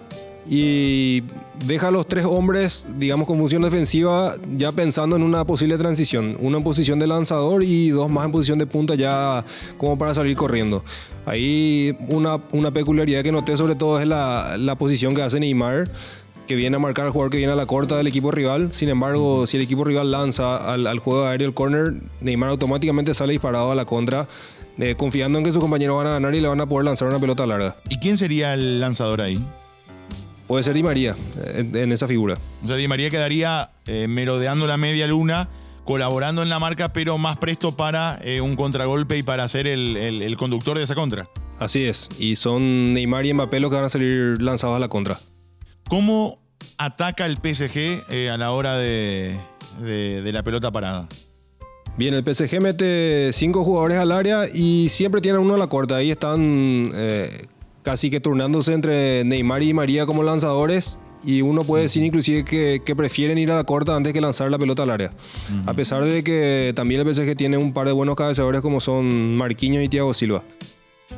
y deja a los tres hombres, digamos, con función defensiva, ya pensando en una posible transición. Uno en posición de lanzador y dos más en posición de punta, ya como para salir corriendo. Ahí una, una peculiaridad que noté sobre todo es la, la posición que hace Neymar que viene a marcar al jugador que viene a la corta del equipo rival. Sin embargo, si el equipo rival lanza al, al juego aéreo el corner, Neymar automáticamente sale disparado a la contra, eh, confiando en que sus compañeros van a ganar y le van a poder lanzar una pelota larga. ¿Y quién sería el lanzador ahí? Puede ser Di María eh, en, en esa figura. O sea, Di María quedaría eh, merodeando la media luna, colaborando en la marca, pero más presto para eh, un contragolpe y para ser el, el- el conductor de esa contra. Así es. Y son Neymar y Mbappé los que van a salir lanzados a la contra. ¿Cómo ataca el PSG eh, a la hora de, de- de la pelota parada? Bien, el PSG mete cinco jugadores al área y siempre tienen uno a la corta. Ahí están eh, casi que turnándose entre Neymar y María como lanzadores. Y uno puede decir inclusive que, que prefieren ir a la corta antes que lanzar la pelota al área. A pesar de que también el PSG tiene un par de buenos cabeceadores como son Marquinhos y Thiago Silva.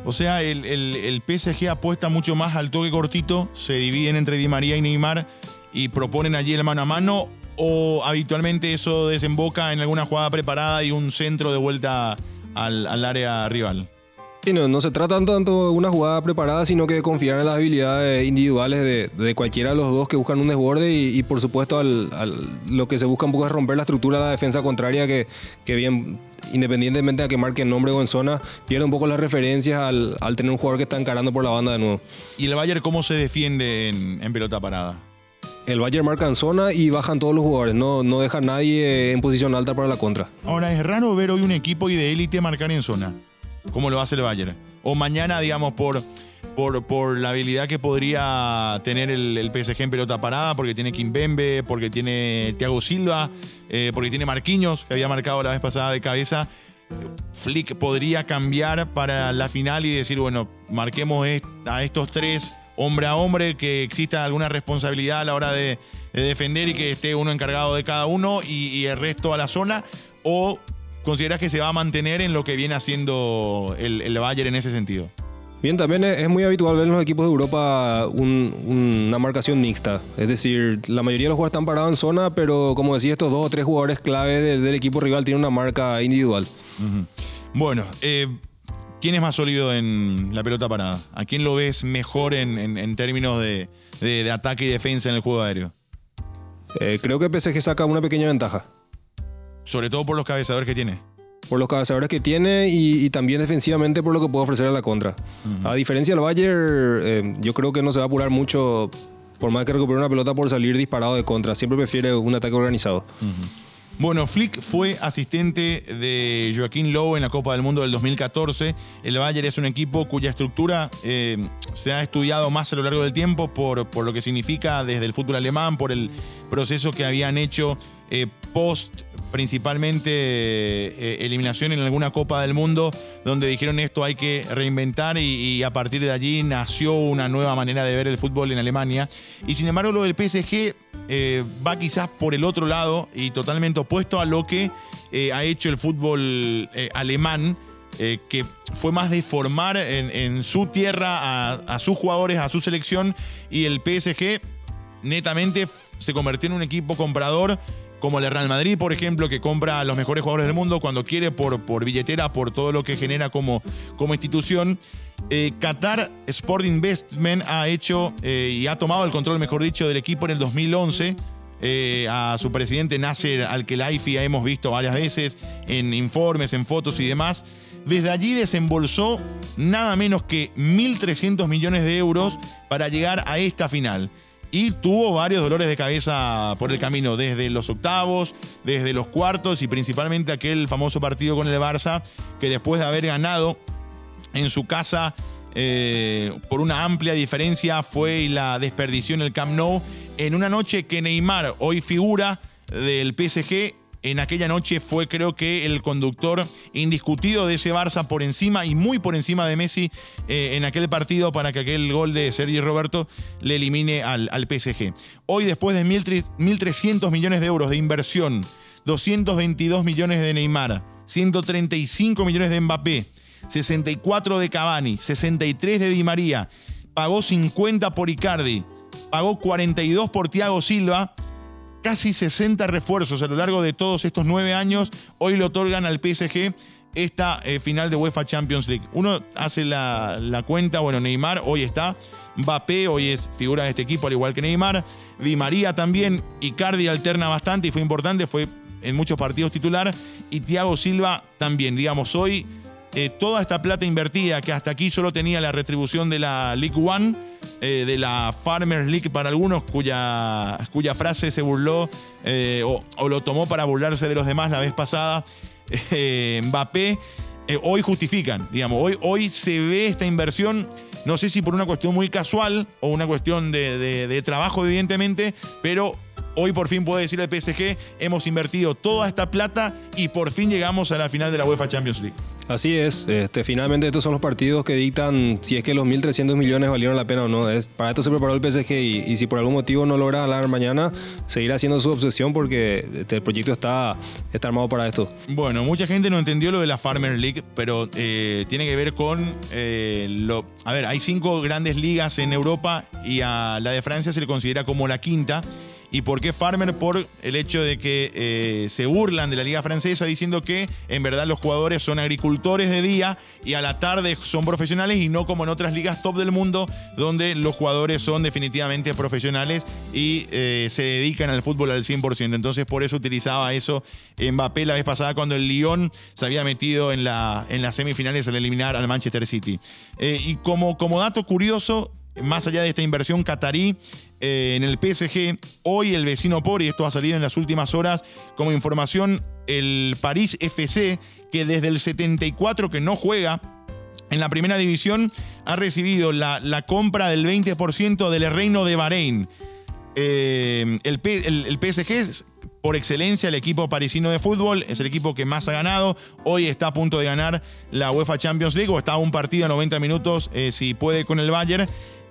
O sea, el, el- PSG apuesta mucho más al toque cortito, se dividen entre Di María y Neymar y proponen allí el mano a mano, o habitualmente eso desemboca en alguna jugada preparada y un centro de vuelta al, al área rival. Sí, no, no se trata tanto de una jugada preparada, sino que de confiar en las habilidades individuales de, de cualquiera de los dos que buscan un desborde y, y, por supuesto al, al- lo que se busca un poco es romper la estructura de la defensa contraria que, que bien, independientemente de que marque en nombre o en zona, pierde un poco las referencias al, al tener un jugador que está encarando por la banda de nuevo. ¿Y el Bayern cómo se defiende en, en pelota parada? El Bayern marca en zona y bajan todos los jugadores, no, no deja a nadie en posición alta para la contra. Ahora, es raro ver hoy un equipo y de élite marcar en zona, como lo hace el Bayern. O mañana, digamos, por, por, por la habilidad que podría tener el, PSG en pelota parada, porque tiene Kimbembe, porque tiene Thiago Silva, eh, porque tiene Marquinhos, que había marcado la vez pasada de cabeza. Flick podría cambiar para la final y decir, bueno, marquemos a estos tres hombre a hombre, que exista alguna responsabilidad a la hora de, de defender y que esté uno encargado de cada uno y, y el resto a la zona, o consideras que se va a mantener en lo que viene haciendo el, el Bayern en ese sentido. Bien, también es muy habitual ver en los equipos de Europa un- una marcación mixta. Es decir, la mayoría de los jugadores están parados en zona, pero como decía, estos dos o tres jugadores clave del, del equipo rival tienen una marca individual. Bueno, eh, ¿quién es más sólido en la pelota parada? ¿A quién lo ves mejor en, en- en términos de, de- de ataque y defensa en el juego aéreo? Eh, creo que PSG saca una pequeña ventaja. Sobre todo por los cabezadores que tiene. Por los cabezadores que tiene y, y también defensivamente por lo que puede ofrecer a la contra. A diferencia del Bayern, eh, yo creo que no se va a apurar mucho por más que recupere una pelota por salir disparado de contra. Siempre prefiere un ataque organizado. Bueno, Flick fue asistente de Joaquín Lowe en la Copa del Mundo del 2014. El Bayern es un equipo cuya estructura eh, se ha estudiado más a lo largo del tiempo por, por lo que significa desde el fútbol alemán, por el proceso que habían hecho eh, post principalmente eh, eliminación en alguna Copa del Mundo, donde dijeron esto hay que reinventar y, a partir de allí nació una nueva manera de ver el fútbol en Alemania. Y sin embargo lo del PSG eh, va quizás por el otro lado y totalmente opuesto a lo que eh, ha hecho el fútbol alemán. que fue más de formar en, su tierra a, sus jugadores, a su selección, y el PSG netamente se convirtió en un equipo comprador como el Real Madrid, por ejemplo, que compra a los mejores jugadores del mundo cuando quiere por, por billetera, por todo lo que genera como, como institución. Eh, Qatar Sport Investment ha hecho eh, y ha tomado el control, mejor dicho, del equipo en el 2011. Eh, a su presidente Nasser Al-Khelaifi ya hemos visto varias veces en informes, en fotos y demás. Desde allí desembolsó nada menos que 1.300 millones de euros para llegar a esta final. Y tuvo varios dolores de cabeza por el camino, desde los octavos, desde los cuartos y principalmente aquel famoso partido con el Barça, que después de haber ganado en su casa eh, por una amplia diferencia fue la desperdició en el Camp Nou en una noche que Neymar, hoy figura del PSG, en aquella noche fue creo que el conductor indiscutido de ese Barça por encima y muy por encima de Messi eh, en aquel partido para que aquel gol de Sergi Roberto le elimine al, al PSG. Hoy después de 1.300 millones de euros de inversión, 222 millones de Neymar, 135 millones de Mbappé, 64 de Cavani, 63 de Di María, pagó 50 por Icardi, pagó 42 por Thiago Silva, casi 60 refuerzos a lo largo de todos estos nueve años, hoy le otorgan al PSG esta eh, final de UEFA Champions League. Uno hace la, cuenta, bueno, Neymar hoy está, Mbappé hoy es figura de este equipo al igual que Neymar, Di María también, Icardi alterna bastante y fue importante, fue en muchos partidos titular, y Thiago Silva también, digamos, hoy eh, toda esta plata invertida que hasta aquí solo tenía la retribución de la League One, eh, de la Farmers League para algunos, cuya, cuya frase se burló eh, o, lo tomó para burlarse de los demás la vez pasada, eh, Mbappé, hoy justifican, digamos, hoy, hoy se ve esta inversión, no sé si por una cuestión muy casual o una cuestión de, de- de trabajo evidentemente, pero hoy por fin puede decir el PSG, hemos invertido toda esta plata y por fin llegamos a la final de la UEFA Champions League. Así es, este, finalmente estos son los partidos que dictan si es que los 1.300 millones valieron la pena o no. Para esto se preparó el PSG y, si por algún motivo no logra ganar mañana, seguirá siendo su obsesión porque este, el proyecto está, está armado para esto. Bueno, mucha gente no entendió lo de la Farmers League, pero eh, tiene que ver con eh, lo. A ver, hay cinco grandes ligas en Europa y a la de Francia se le considera como la quinta. ¿Y por qué Farmer? Por el hecho de que eh, se burlan de la liga francesa diciendo que en verdad los jugadores son agricultores de día y a la tarde son profesionales y no como en otras ligas top del mundo donde los jugadores son definitivamente profesionales y eh, se dedican al fútbol al 100%. Entonces por eso utilizaba eso Mbappé la vez pasada cuando el Lyon se había metido en, la, en las semifinales al eliminar al Manchester City. Eh, y como, como dato curioso, más allá de esta inversión catarí eh, en el PSG, hoy el vecino pobre, y esto ha salido en las últimas horas como información, el París FC, que desde el 74 que no juega en la primera división, ha recibido la, compra del 20% del reino de Bahrein. Eh, el PSG es por excelencia el equipo parisino de fútbol, es el equipo que más ha ganado. Hoy está a punto de ganar la UEFA Champions League o está a un partido a 90 minutos eh, si puede con el Bayern.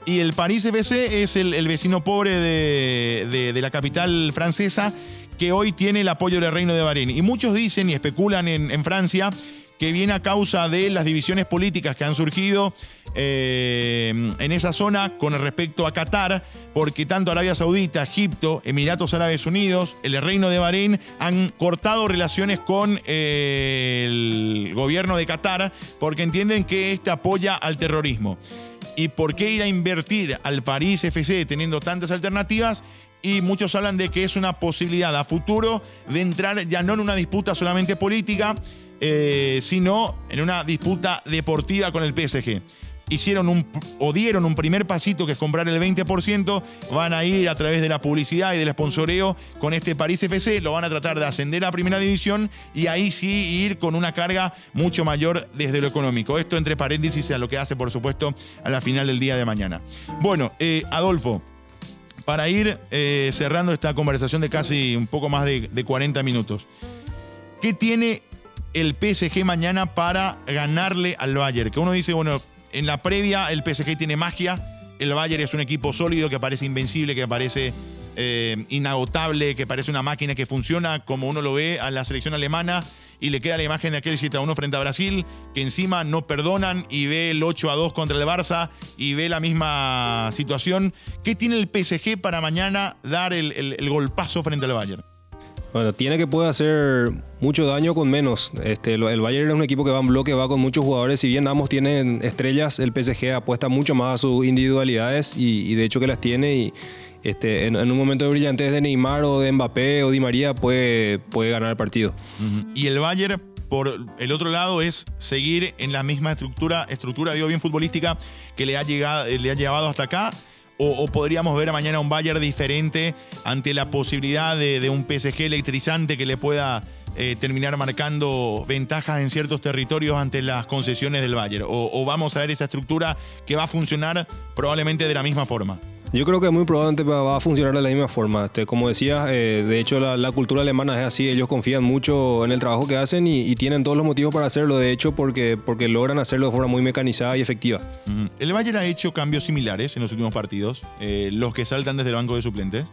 Y el París FC es el, vecino pobre de, la capital francesa que hoy tiene el apoyo del Reino de Bahrein. Y muchos dicen y especulan en, en Francia que viene a causa de las divisiones políticas que han surgido eh, en esa zona con respecto a Qatar, porque tanto Arabia Saudita, Egipto, Emiratos Árabes Unidos, el Reino de Bahrein han cortado relaciones con eh, el gobierno de Qatar porque entienden que este apoya al terrorismo. ¿Y por qué ir a invertir al París FC teniendo tantas alternativas? y muchos hablan de que es una posibilidad a futuro de entrar ya no en una disputa solamente política, eh, sino en una disputa deportiva con el PSG. Hicieron un, o dieron un primer pasito que es comprar el 20%, van a ir a través de la publicidad y del sponsoreo con este París FC, lo van a tratar de ascender a primera división y ahí sí ir con una carga mucho mayor desde lo económico. Esto entre paréntesis a lo que hace, por supuesto, a la final del día de mañana. Bueno, eh, Adolfo, para ir eh, cerrando esta conversación de casi un poco más de, 40 minutos. ¿Qué tiene el PSG mañana para ganarle al Bayern? Que uno dice, bueno, en la previa el PSG tiene magia, el Bayern es un equipo sólido que parece invencible, que parece eh, inagotable, que parece una máquina que funciona como uno lo ve a la selección alemana y le queda la imagen de aquel 7 a 1 frente a Brasil, que encima no perdonan y ve el 8 a 2 contra el Barça y ve la misma situación. ¿Qué tiene el PSG para mañana dar el, golpazo frente al Bayern? Bueno, tiene que poder hacer mucho daño con menos. Este, el Bayern es un equipo que va en bloque, va con muchos jugadores. Si bien ambos tienen estrellas, el PSG apuesta mucho más a sus individualidades y, de hecho que las tiene. Y este, en, un momento de brillantez de Neymar o de Mbappé o Di María puede, puede ganar el partido. Y el Bayern por el otro lado es seguir en la misma estructura, estructura digo bien futbolística que le ha, llegado, le ha llevado hasta acá. O, podríamos ver mañana un Bayern diferente ante la posibilidad de, un PSG electrizante que le pueda eh, terminar marcando ventajas en ciertos territorios ante las concesiones del Bayern. o vamos a ver esa estructura que va a funcionar probablemente de la misma forma. Yo creo que muy probablemente va a funcionar de la misma forma. Este, como decías, eh, de hecho la, cultura alemana es así, ellos confían mucho en el trabajo que hacen y, tienen todos los motivos para hacerlo, de hecho, porque, porque logran hacerlo de forma muy mecanizada y efectiva. El Bayern ha hecho cambios similares en los últimos partidos, eh, los que saltan desde el banco de suplentes.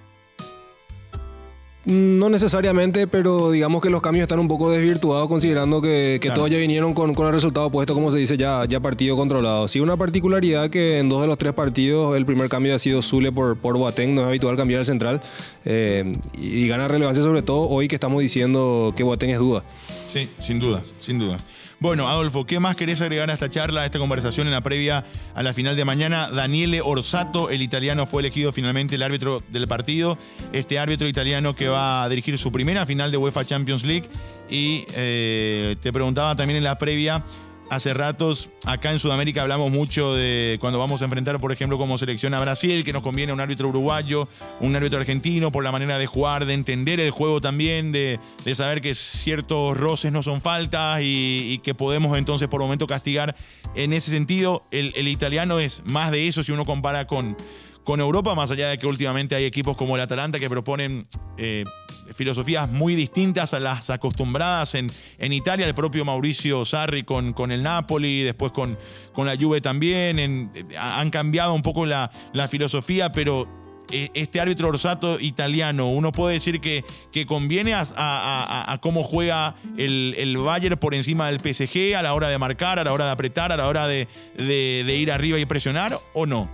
No necesariamente, pero digamos que los cambios están un poco desvirtuados considerando que, todos ya vinieron con, el resultado puesto, como se dice, ya, ya partido controlado. Sí, una particularidad que en dos de los tres partidos el primer cambio ha sido Zule por, por Boateng, no es habitual cambiar el central, eh, y, gana relevancia sobre todo hoy que estamos diciendo que Boateng es duda. Sí, sin duda, sin duda. Bueno, Adolfo, ¿qué más querés agregar a esta charla, a esta conversación en la previa a la final de mañana? Daniele Orsato, el italiano, fue elegido finalmente el árbitro del partido. Este árbitro italiano que va a dirigir su primera final de UEFA Champions League. Y eh, te preguntaba también en la previa Hace ratos acá en Sudamérica hablamos mucho de cuando vamos a enfrentar, por ejemplo, como selección a Brasil, que nos conviene un árbitro uruguayo, un árbitro argentino, por la manera de jugar, de entender el juego también, de, saber que ciertos roces no son faltas y, que podemos entonces por momento castigar. En ese sentido, el italiano es más de eso si uno compara con, con Europa, más allá de que últimamente hay equipos como el Atalanta que proponen eh, filosofías muy distintas a las acostumbradas en, en Italia, el propio Mauricio Sarri con, con el Napoli, después con, con la Juve también, eh, han cambiado un poco la, filosofía, pero eh, este árbitro orsato italiano, uno puede decir que, que conviene a, cómo juega el, el, Bayern por encima del PSG a la hora de marcar, a la hora de apretar, a la hora de, de ir arriba y presionar, ¿o no?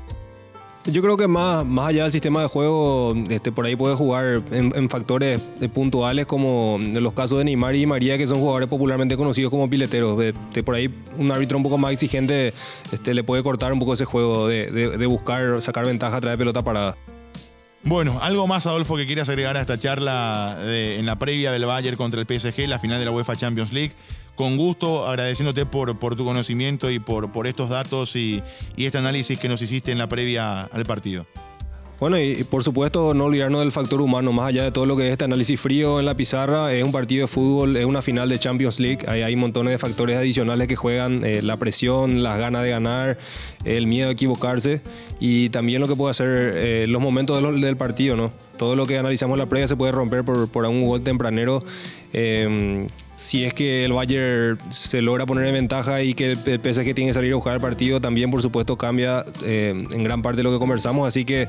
Yo creo que más, más allá del sistema de juego, este, por ahí puede jugar en, factores puntuales como los casos de Neymar y María, que son jugadores popularmente conocidos como pileteros. Este, por ahí un árbitro un poco más exigente este, le puede cortar un poco ese juego de, de buscar sacar ventaja a través de pelota parada. Bueno, algo más, Adolfo, que quieras agregar a esta charla en la previa del Bayern contra el PSG, la final de la UEFA Champions League con gusto, agradeciéndote por, tu conocimiento y por, estos datos y, y este análisis que nos hiciste en la previa al partido. Bueno, y, por supuesto no olvidarnos del factor humano, más allá de todo lo que es este análisis frío en la pizarra, es un partido de fútbol, es una final de Champions League, hay, hay montones de factores adicionales que juegan, eh, la presión, las ganas de ganar, el miedo a equivocarse y también lo que puede hacer eh, los momentos del partido, ¿no? Todo lo que analizamos en la previa se puede romper por, por un gol tempranero. Em, si es que el Bayern se logra poner en ventaja y que el PSG tiene que salir a buscar el partido, también por supuesto cambia em, en gran parte lo que conversamos. Así que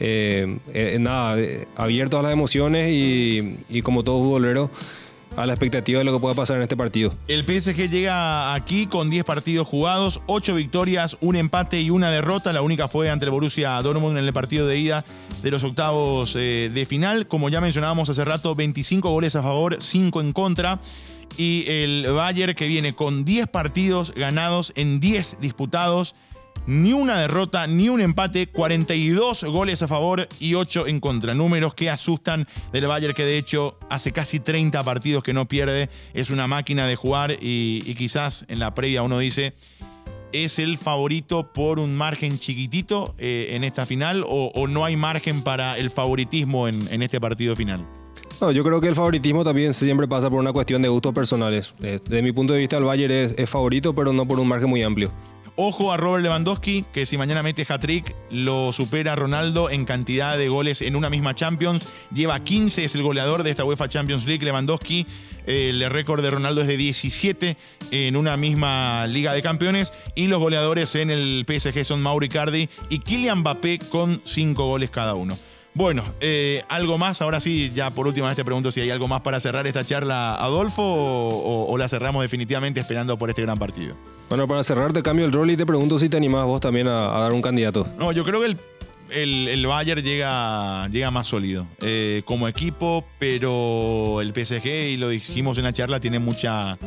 em, eh, nada, abierto a las emociones y, y como todo futbolero a la expectativa de lo que pueda pasar en este partido. El PSG llega aquí con 10 partidos jugados, 8 victorias, un empate y una derrota. La única fue ante Borussia Dortmund en el partido de ida de los octavos eh, de final. Como ya mencionábamos hace rato, 25 goles a favor, 5 en contra. Y el Bayern que viene con 10 partidos ganados en 10 disputados ni una derrota, ni un empate, 42 goles a favor y 8 en contra. Números que asustan del Bayern que de hecho hace casi 30 partidos que no pierde, es una máquina de jugar y, quizás en la previa uno dice es el favorito por un margen chiquitito eh, en esta final o, no hay margen para el favoritismo en, este partido final? No, yo creo que el favoritismo también siempre pasa por una cuestión de gustos personales. Desde mi punto de vista, el Bayern es favorito, pero no por un margen muy amplio. Ojo a Robert Lewandowski, que si mañana mete hat-trick, lo supera Ronaldo en cantidad de goles en una misma Champions. Lleva 15, es el goleador de esta UEFA Champions League. Lewandowski, el récord de Ronaldo es de 17 en una misma Liga de Campeones. Y los goleadores en el PSG son Mauri Cardi y Kylian Mbappé con 5 goles cada uno. Bueno, eh, algo más. Ahora sí, ya por última vez te pregunto si hay algo más para cerrar esta charla, Adolfo, o, la cerramos definitivamente esperando por este gran partido. Bueno, para cerrar te cambio el rol y te pregunto si te animás vos también a, dar un candidato. No, yo creo que el, el, Bayern llega, llega más sólido eh, como equipo, pero el PSG, y lo dijimos en la charla, tiene mucha,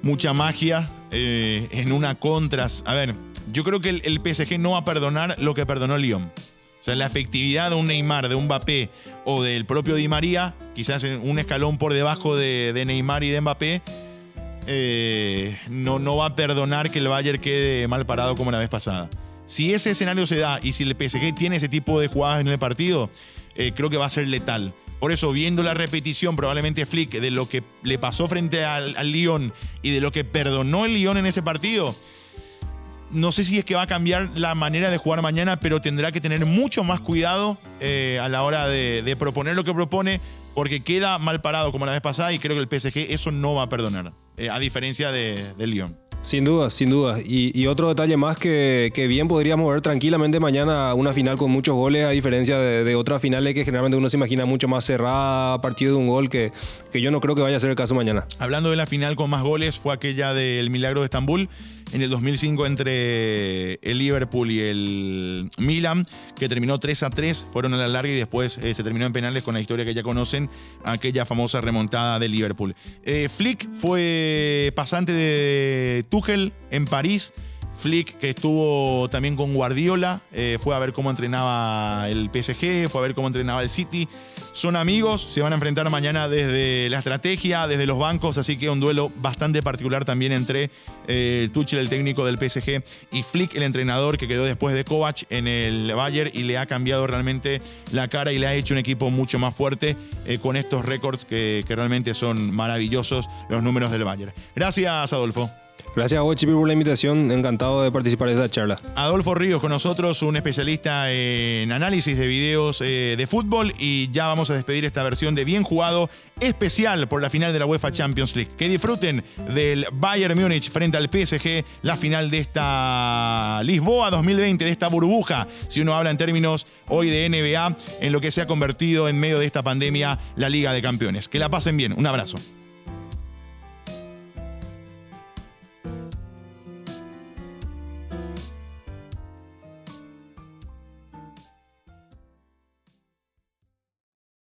mucha magia eh, en una contra. A ver, yo creo que el, el PSG no va a perdonar lo que perdonó Lyon. O sea, la efectividad de un Neymar, de un Mbappé o del propio Di María, quizás un escalón por debajo de, Neymar y de Mbappé, eh, no, no va a perdonar que el Bayern quede mal parado como la vez pasada. Si ese escenario se da y si el PSG tiene ese tipo de jugadas en el partido, eh, creo que va a ser letal. Por eso, viendo la repetición, probablemente Flick, de lo que le pasó frente al, al Lyon y de lo que perdonó el Lyon en ese partido, no sé si es que va a cambiar la manera de jugar mañana, pero tendrá que tener mucho más cuidado eh, a la hora de, proponer lo que propone, porque queda mal parado como la vez pasada y creo que el PSG eso no va a perdonar, eh, a diferencia de, de Lyon. Sin duda, sin duda. Y, otro detalle más que, bien podríamos ver tranquilamente mañana una final con muchos goles, a diferencia de, otras finales que generalmente uno se imagina mucho más cerrada, partido de un gol, que, que yo no creo que vaya a ser el caso mañana. Hablando de la final con más goles, fue aquella del Milagro de Estambul en el 2005 entre el Liverpool y el Milan, que terminó 3 a 3, fueron a la larga y después eh, se terminó en penales con la historia que ya conocen, aquella famosa remontada del Liverpool. Eh, Flick fue pasante de Tuchel en París. Flick, que estuvo también con Guardiola, eh, fue a ver cómo entrenaba el PSG, fue a ver cómo entrenaba el City. Son amigos, se van a enfrentar mañana desde la estrategia, desde los bancos, así que un duelo bastante particular también entre eh, Tuchel, el técnico del PSG, y Flick, el entrenador que quedó después de Kovac en el Bayern y le ha cambiado realmente la cara y le ha hecho un equipo mucho más fuerte eh, con estos récords que, que realmente son maravillosos, los números del Bayern. Gracias, Adolfo. Gracias a vos, por la invitación. Encantado de participar en esta charla. Adolfo Ríos con nosotros, un especialista en análisis de videos eh, de fútbol. Y ya vamos a despedir esta versión de Bien Jugado, especial por la final de la UEFA Champions League. Que disfruten del Bayern Múnich frente al PSG, la final de esta Lisboa 2020, de esta burbuja, si uno habla en términos hoy de NBA, en lo que se ha convertido en medio de esta pandemia la Liga de Campeones. Que la pasen bien. Un abrazo.